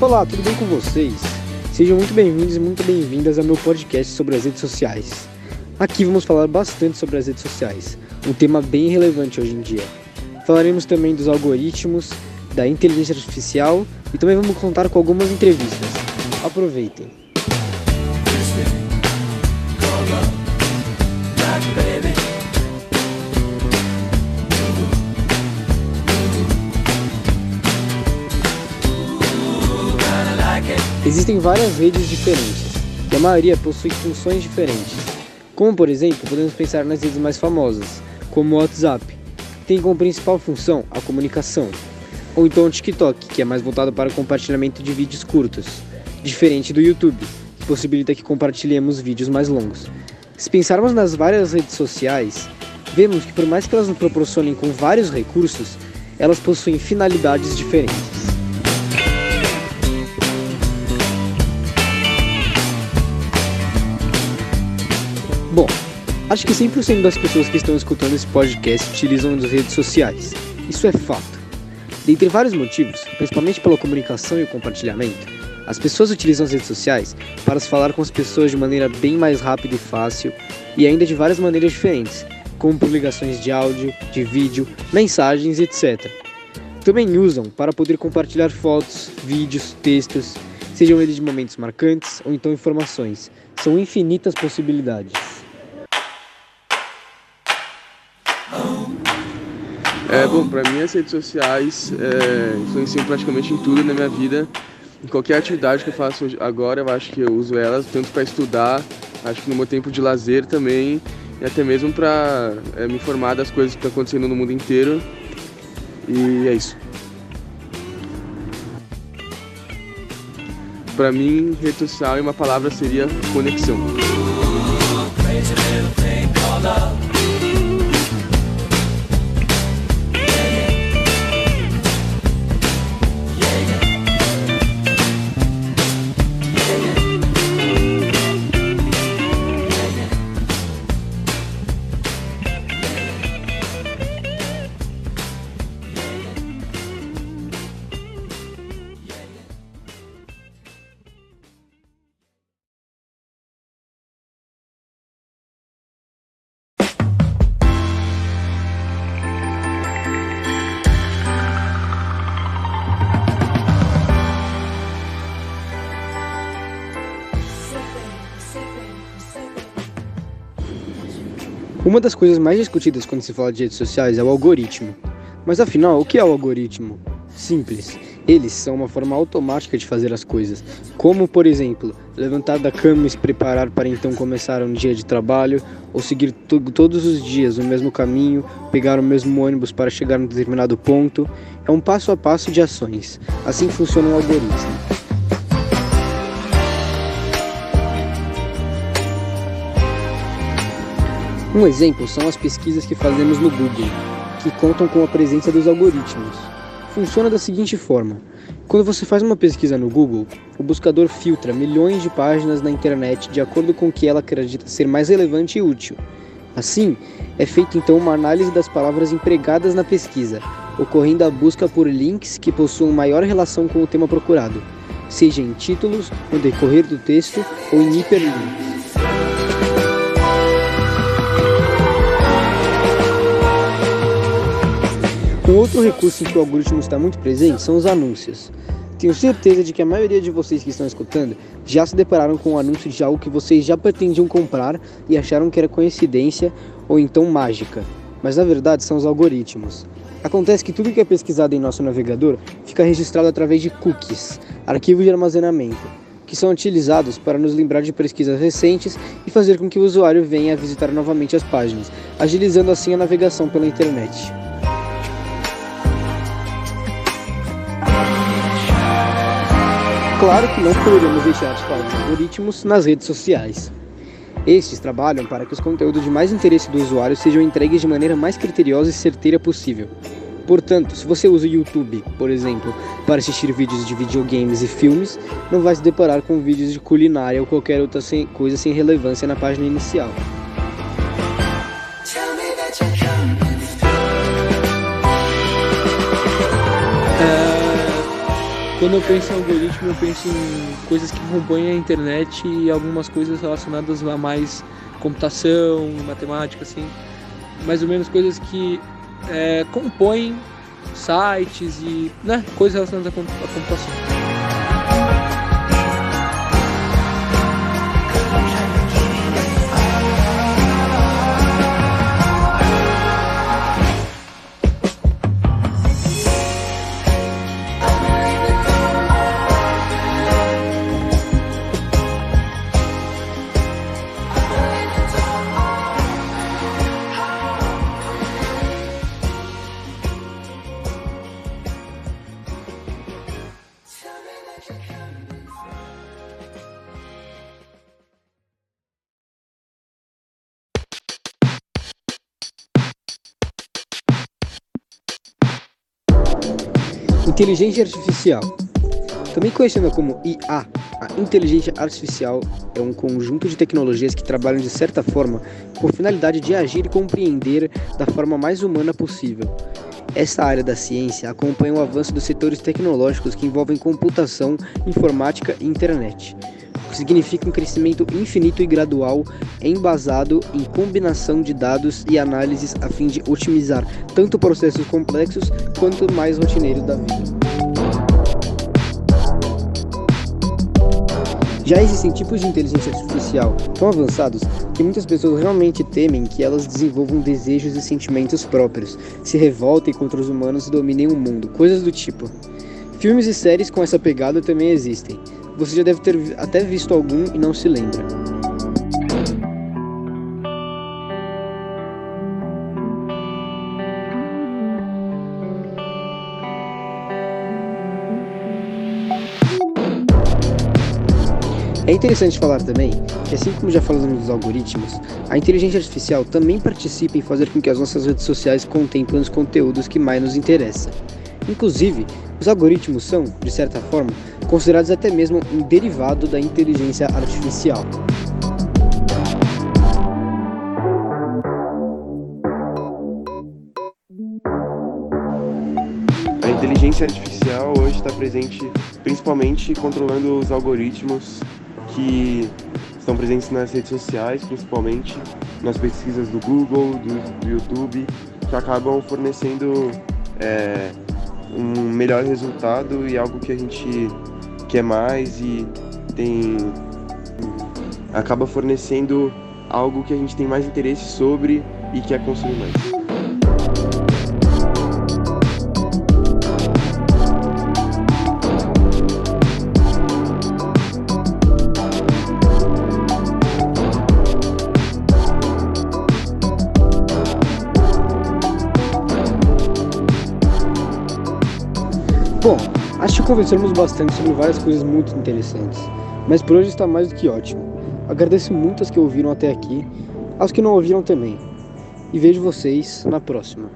Olá, tudo bem com vocês? Sejam muito bem-vindos e muito bem-vindas ao meu podcast sobre as redes sociais. Aqui vamos falar bastante sobre as redes sociais, um tema bem relevante hoje em dia. Falaremos também dos algoritmos, da inteligência artificial e também vamos contar com algumas entrevistas. Aproveitem! Existem várias redes diferentes, e a maioria possui funções diferentes. Como, por exemplo, podemos pensar nas redes mais famosas, como o WhatsApp, que tem como principal função a comunicação, ou então o TikTok, que é mais voltado para o compartilhamento de vídeos curtos, diferente do YouTube, que possibilita que compartilhemos vídeos mais longos. Se pensarmos nas várias redes sociais, vemos que por mais que elas nos proporcionem com vários recursos, elas possuem finalidades diferentes. Acho que 100% das pessoas que estão escutando esse podcast utilizam as redes sociais. Isso é fato. Dentre vários motivos, principalmente pela comunicação e o compartilhamento, as pessoas utilizam as redes sociais para se falar com as pessoas de maneira bem mais rápida e fácil e ainda de várias maneiras diferentes, como por ligações de áudio, de vídeo, mensagens, etc. Também usam para poder compartilhar fotos, vídeos, textos, sejam eles de momentos marcantes ou então informações. São infinitas possibilidades. É, bom, para mim as redes sociais é, influenciam praticamente em tudo na minha vida. Em qualquer atividade que eu faço agora, eu acho que eu uso elas tanto para estudar, acho que no meu tempo de lazer também, e até mesmo para é, me informar das coisas que estão acontecendo no mundo inteiro. E é isso. Para mim, rede social, uma palavra seria conexão. Uma das coisas mais discutidas quando se fala de redes sociais é o algoritmo. Mas afinal, o que é o algoritmo? Simples. Eles são uma forma automática de fazer as coisas, como, por exemplo, levantar da cama e se preparar para então começar um dia de trabalho, ou seguir todos os dias o mesmo caminho, pegar o mesmo ônibus para chegar em um determinado ponto. É um passo a passo de ações. Assim funciona o algoritmo. Um exemplo são as pesquisas que fazemos no Google, que contam com a presença dos algoritmos. Funciona da seguinte forma: quando você faz uma pesquisa no Google, o buscador filtra milhões de páginas na internet de acordo com o que ela acredita ser mais relevante e útil. Assim, é feita então uma análise das palavras empregadas na pesquisa, ocorrendo a busca por links que possuam maior relação com o tema procurado, seja em títulos, no decorrer do texto ou em hiperlinks. Outro recurso em que o algoritmo está muito presente são os anúncios. Tenho certeza de que a maioria de vocês que estão escutando já se depararam com um anúncio de algo que vocês já pretendiam comprar e acharam que era coincidência ou então mágica. Mas na verdade são os algoritmos. Acontece que tudo que é pesquisado em nosso navegador fica registrado através de cookies, arquivos de armazenamento, que são utilizados para nos lembrar de pesquisas recentes e fazer com que o usuário venha a visitar novamente as páginas, agilizando assim a navegação pela internet. Claro que não poderíamos deixar de falar dos algoritmos nas redes sociais. Estes trabalham para que os conteúdos de mais interesse do usuário sejam entregues de maneira mais criteriosa e certeira possível. Portanto, se você usa o YouTube, por exemplo, para assistir vídeos de videogames e filmes, não vai se deparar com vídeos de culinária ou qualquer outra coisa sem relevância na página inicial. Quando eu penso em algoritmo, eu penso em coisas que compõem a internet e algumas coisas relacionadas a mais computação, matemática, assim, mais ou menos coisas que é, compõem sites e né, coisas relacionadas à computação. Inteligência Artificial. Também conhecida como IA, a inteligência artificial é um conjunto de tecnologias que trabalham de certa forma com a finalidade de agir e compreender da forma mais humana possível. Essa área da ciência acompanha o avanço dos setores tecnológicos que envolvem computação, informática e internet que significa um crescimento infinito e gradual embasado em combinação de dados e análises a fim de otimizar tanto processos complexos quanto mais rotineiros da vida. Já existem tipos de inteligência artificial tão avançados que muitas pessoas realmente temem que elas desenvolvam desejos e sentimentos próprios, se revoltem contra os humanos e dominem o mundo, coisas do tipo. Filmes e séries com essa pegada também existem, você já deve ter até visto algum e não se lembra. É interessante falar também que, assim como já falamos dos algoritmos, a inteligência artificial também participa em fazer com que as nossas redes sociais contemplem os conteúdos que mais nos interessam. Inclusive, os algoritmos são, de certa forma, considerados até mesmo um derivado da inteligência artificial. A inteligência artificial hoje está presente principalmente controlando os algoritmos que estão presentes nas redes sociais, principalmente nas pesquisas do Google, do, do YouTube, que acabam fornecendo é, um melhor resultado e algo que a gente quer mais e tem acaba fornecendo algo que a gente tem mais interesse sobre e quer consumir mais. Bom, acho que conversamos bastante sobre várias coisas muito interessantes, mas por hoje está mais do que ótimo. Agradeço muito aos que ouviram até aqui, aos que não ouviram também. E vejo vocês na próxima.